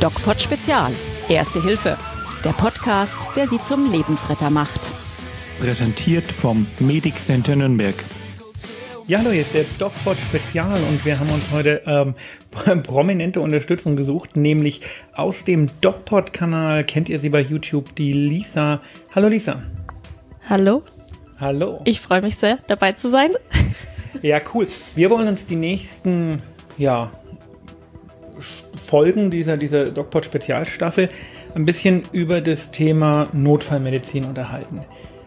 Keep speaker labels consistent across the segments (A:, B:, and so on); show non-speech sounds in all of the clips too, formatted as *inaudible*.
A: DocPod Spezial. Erste Hilfe. Der Podcast, der Sie zum Lebensretter macht.
B: Präsentiert vom Medic Center Nürnberg. Ja, hallo, ist der DocPod Spezial und wir haben uns heute ähm, *laughs* prominente Unterstützung gesucht, nämlich aus dem DocPod-Kanal, kennt ihr sie bei YouTube, die Lisa. Hallo Lisa.
C: Hallo.
B: Hallo.
C: Ich freue mich sehr, dabei zu sein. *laughs*
B: Ja, cool. Wir wollen uns die nächsten, ja, Folgen dieser, dieser DocPod-Spezialstaffel ein bisschen über das Thema Notfallmedizin unterhalten.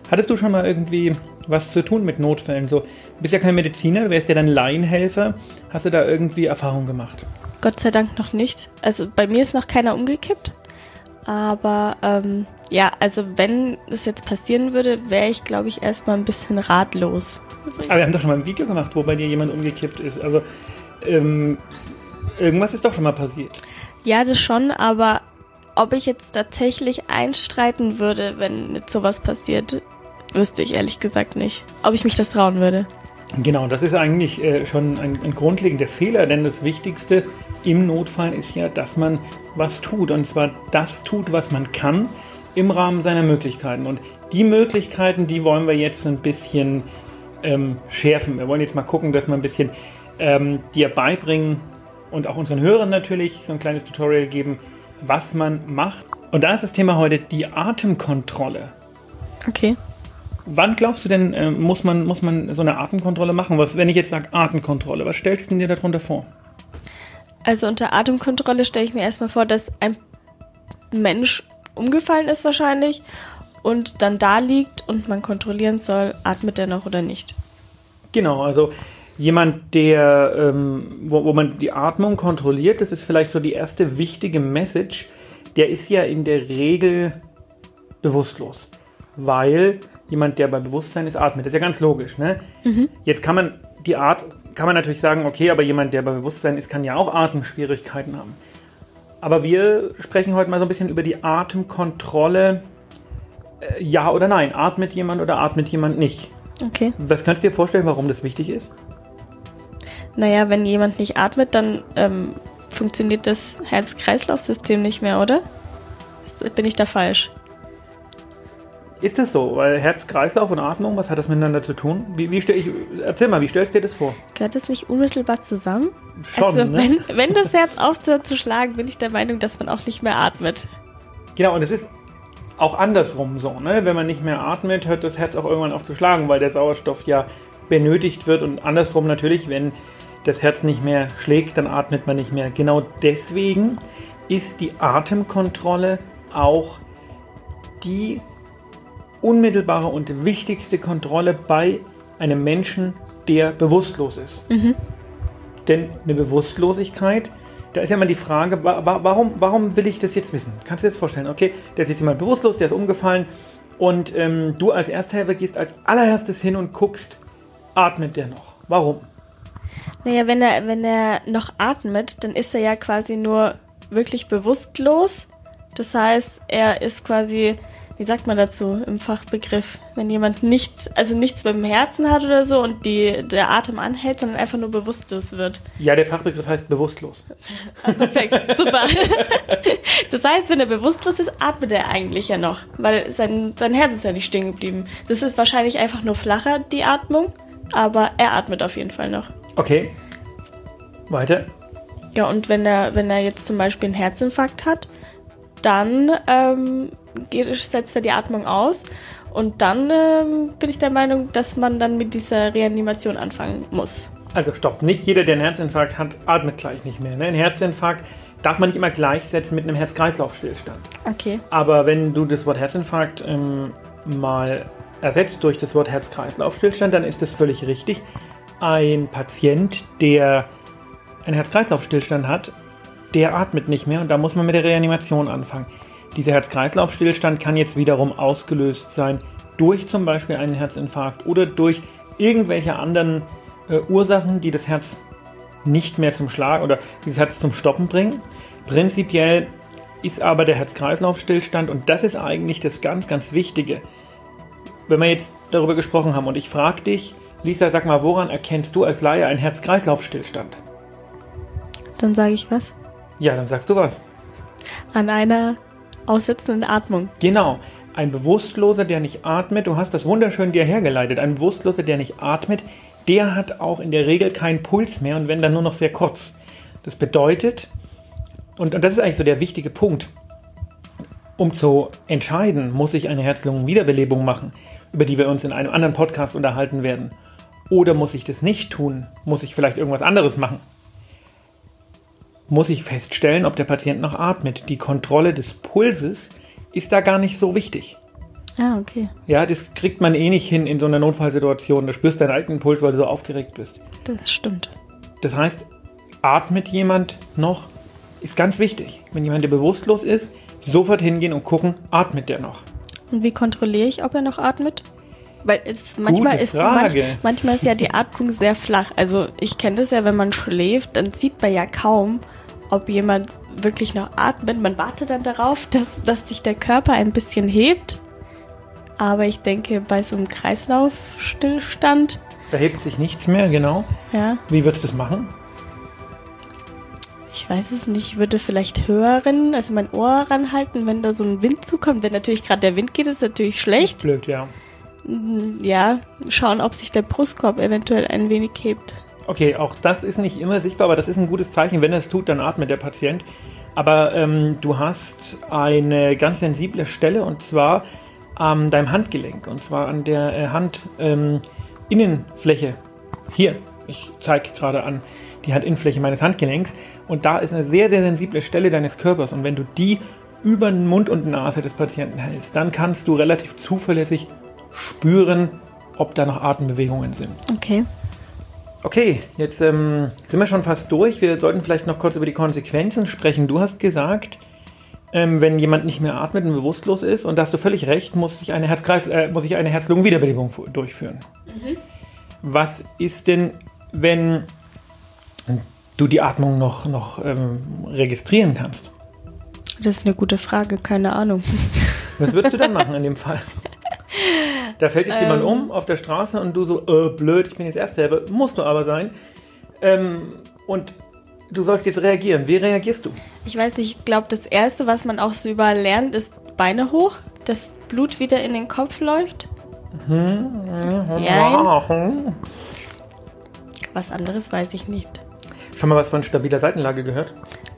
B: Hattest du schon mal irgendwie was zu tun mit Notfällen? So, du bist ja kein Mediziner, du wärst ja dann Laienhelfer. Hast du da irgendwie Erfahrung gemacht?
C: Gott sei Dank noch nicht. Also bei mir ist noch keiner umgekippt. Aber ähm, ja, also wenn es jetzt passieren würde, wäre ich, glaube ich, erstmal ein bisschen ratlos.
B: Aber wir haben doch schon mal ein Video gemacht, wo bei dir jemand umgekippt ist. Also ähm, irgendwas ist doch schon mal passiert.
C: Ja, das schon, aber ob ich jetzt tatsächlich einstreiten würde, wenn jetzt sowas passiert, wüsste ich ehrlich gesagt nicht. Ob ich mich das trauen würde.
B: Genau, das ist eigentlich äh, schon ein, ein grundlegender Fehler, denn das Wichtigste im Notfall ist ja, dass man was tut. Und zwar das tut, was man kann im Rahmen seiner Möglichkeiten. Und die Möglichkeiten, die wollen wir jetzt ein bisschen ähm, schärfen. Wir wollen jetzt mal gucken, dass wir ein bisschen ähm, dir beibringen und auch unseren Hörern natürlich so ein kleines Tutorial geben, was man macht. Und da ist das Thema heute die Atemkontrolle.
C: Okay.
B: Wann glaubst du denn, äh, muss, man, muss man so eine Atemkontrolle machen? Was, wenn ich jetzt sage Atemkontrolle, was stellst du dir darunter vor?
C: Also unter Atemkontrolle stelle ich mir erstmal vor, dass ein Mensch umgefallen ist wahrscheinlich und dann da liegt und man kontrollieren soll, atmet er noch oder nicht.
B: Genau, also jemand, der, ähm, wo, wo man die Atmung kontrolliert, das ist vielleicht so die erste wichtige Message, der ist ja in der Regel bewusstlos. Weil jemand, der bei Bewusstsein ist, atmet. Das ist ja ganz logisch. Ne? Jetzt kann man die Art, kann man natürlich sagen, okay, aber jemand, der bei Bewusstsein ist, kann ja auch Atemschwierigkeiten haben. Aber wir sprechen heute mal so ein bisschen über die Atemkontrolle. Äh, ja oder nein? Atmet jemand oder atmet jemand nicht?
C: Okay.
B: Was kannst du dir vorstellen, warum das wichtig ist?
C: Naja, wenn jemand nicht atmet, dann ähm, funktioniert das Herz-Kreislauf-System nicht mehr, oder? Bin ich da falsch?
B: Ist das so? Weil Herz, Kreislauf und Atmung, was hat das miteinander zu tun? Wie, wie stell ich, erzähl mal, wie stellst du dir das vor?
C: Gehört das nicht unmittelbar zusammen?
B: Schon,
C: also,
B: ne?
C: wenn, wenn das Herz aufhört zu schlagen, bin ich der Meinung, dass man auch nicht mehr atmet.
B: Genau, und es ist auch andersrum so, ne? Wenn man nicht mehr atmet, hört das Herz auch irgendwann auf zu schlagen, weil der Sauerstoff ja benötigt wird und andersrum natürlich, wenn das Herz nicht mehr schlägt, dann atmet man nicht mehr. Genau deswegen ist die Atemkontrolle auch die unmittelbare und wichtigste Kontrolle bei einem Menschen, der bewusstlos ist. Denn eine Bewusstlosigkeit, da ist ja immer die Frage, wa wa warum, warum will ich das jetzt wissen? Kannst du dir das vorstellen? Okay, der ist jetzt jemand bewusstlos, der ist umgefallen und ähm, du als Ersthelfer gehst als allererstes hin und guckst, atmet der noch? Warum?
C: Naja, wenn er, wenn er noch atmet, dann ist er ja quasi nur wirklich bewusstlos. Das heißt, er ist quasi, wie sagt man dazu im Fachbegriff, wenn jemand nicht, also nichts mit dem Herzen hat oder so und die, der Atem anhält, sondern einfach nur bewusstlos wird.
B: Ja, der Fachbegriff heißt bewusstlos. *laughs*
C: Ah, perfekt, super. Das heißt, wenn er bewusstlos ist, atmet er eigentlich ja noch, weil sein, sein Herz ist ja nicht stehen geblieben. Das ist wahrscheinlich einfach nur flacher, die Atmung, aber er atmet auf jeden Fall noch.
B: Okay. Weiter.
C: Ja, und wenn er, wenn er jetzt zum Beispiel einen Herzinfarkt hat, dann ähm, setzt er die Atmung aus. Und dann ähm, bin ich der Meinung, dass man dann mit dieser Reanimation anfangen muss.
B: Also stopp, nicht jeder, der einen Herzinfarkt hat, atmet gleich nicht mehr. Ne? Ein Herzinfarkt darf man nicht immer gleichsetzen mit einem Herz-Kreislauf-Stillstand.
C: Okay.
B: Aber wenn du das Wort Herzinfarkt ähm, mal ersetzt durch das Wort Herz-Kreislauf-Stillstand, dann ist das völlig richtig. Ein Patient, der einen Herz-Kreislauf-Stillstand hat, der atmet nicht mehr und da muss man mit der Reanimation anfangen. Dieser Herz-Kreislauf-Stillstand kann jetzt wiederum ausgelöst sein durch zum Beispiel einen Herzinfarkt oder durch irgendwelche anderen äh, Ursachen, die das Herz nicht mehr zum Schlag oder dieses Herz zum Stoppen bringen. Prinzipiell ist aber der Herz-Kreislauf-Stillstand und das ist eigentlich das ganz, ganz Wichtige. Wenn wir jetzt darüber gesprochen haben und ich frage dich, Lisa, sag mal, woran erkennst du als Laie einen Herz-Kreislauf-Stillstand?
C: Dann sage ich was.
B: Ja, dann sagst du was.
C: An einer aussetzenden Atmung.
B: Genau. Ein Bewusstloser, der nicht atmet, du hast das wunderschön dir hergeleitet, ein Bewusstloser, der nicht atmet, der hat auch in der Regel keinen Puls mehr und wenn dann nur noch sehr kurz. Das bedeutet, und, und das ist eigentlich so der wichtige Punkt, um zu entscheiden, muss ich eine Herz-Lungen-Wiederbelebung machen, über die wir uns in einem anderen Podcast unterhalten werden, oder muss ich das nicht tun? Muss ich vielleicht irgendwas anderes machen? Muss ich feststellen, ob der Patient noch atmet. Die Kontrolle des Pulses ist da gar nicht so wichtig.
C: Ah, okay.
B: Ja, das kriegt man eh nicht hin in so einer Notfallsituation. Du spürst deinen eigenen Puls, weil du so aufgeregt bist.
C: Das stimmt.
B: Das heißt, atmet jemand noch, ist ganz wichtig. Wenn jemand, der bewusstlos ist, sofort hingehen und gucken, atmet der noch.
C: Und wie kontrolliere ich, ob er noch atmet? Weil es manchmal ist, manch, manchmal ist ja die Atmung sehr flach. Also ich kenne das ja, wenn man schläft, dann sieht man ja kaum, ob jemand wirklich noch atmet. Man wartet dann darauf, dass, dass sich der Körper ein bisschen hebt. Aber ich denke, bei so einem Kreislaufstillstand,
B: Da hebt sich nichts mehr, genau.
C: ja,
B: Wie würdest du das machen?
C: ich weiß es nicht, ich würde vielleicht hören, also mein Ohr ranhalten, wenn da so ein Wind zukommt. Wenn natürlich gerade der Wind geht, ist natürlich schlecht.
B: Blöd, ja.
C: Ja, schauen, ob sich der Brustkorb eventuell ein wenig hebt.
B: Okay, auch das ist nicht immer sichtbar, aber das ist ein gutes Zeichen. Wenn er es tut, dann atmet der Patient. Aber ähm, du hast eine ganz sensible Stelle und zwar an deinem Handgelenk und zwar an der äh, Handinnenfläche. Ähm. Hier, ich zeige gerade an die Handinnenfläche meines Handgelenks und da ist eine sehr, sehr sensible Stelle deines Körpers und wenn du die über den Mund und Nase des Patienten hältst, dann kannst du relativ zuverlässig spüren, ob da noch Atembewegungen sind.
C: Okay.
B: Okay, jetzt ähm, sind wir schon fast durch. Wir sollten vielleicht noch kurz über die Konsequenzen sprechen. Du hast gesagt, ähm, wenn jemand nicht mehr atmet und bewusstlos ist, und da hast du völlig recht, muss ich eine Herzkreis, äh, muss ich eine Herz-Lungen-Wiederbelebung durchführen. Was ist denn, wenn du die Atmung noch, noch ähm, registrieren kannst?
C: Das ist eine gute Frage, keine Ahnung.
B: Was würdest du dann *laughs* machen in dem Fall? Da fällt jetzt jemand um auf der Straße und du so, äh, blöd, ich bin jetzt Ersthelfer, musst du aber sein. Ähm, und du sollst jetzt reagieren. Wie reagierst du?
C: Ich weiß nicht, ich glaube, das Erste, was man auch so überall lernt, ist Beine hoch, dass Blut wieder in den Kopf läuft. Ja, was anderes weiß ich nicht.
B: Schon mal was von stabiler Seitenlage gehört?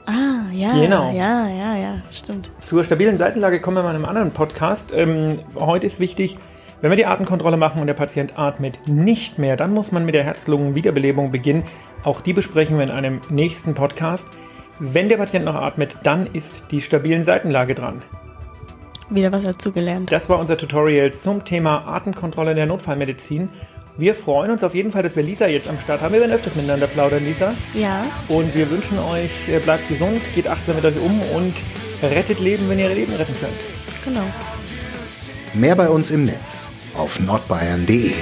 C: Ah, ja,
B: Genau.
C: ja, ja, ja, stimmt.
B: Zur stabilen Seitenlage kommen wir mal in einem anderen Podcast. Ähm, heute ist wichtig, wenn wir die Atemkontrolle machen und der Patient atmet nicht mehr, dann muss man mit der Herz-Lungen-Wiederbelebung beginnen. Auch die besprechen wir in einem nächsten Podcast. Wenn der Patient noch atmet, dann ist die stabilen Seitenlage dran.
C: Wieder was dazugelernt.
B: Das war unser Tutorial zum Thema Atemkontrolle in der Notfallmedizin. Wir freuen uns auf jeden Fall, dass wir Lisa jetzt am Start haben. Wir werden öfters miteinander plaudern, Lisa.
C: Ja,
B: Und wir wünschen euch, äh, bleibt gesund, geht achtsam mit euch um und rettet Leben, wenn ihr Leben retten könnt.
C: genau.
D: Mehr bei uns im Netz auf nordbayern.de.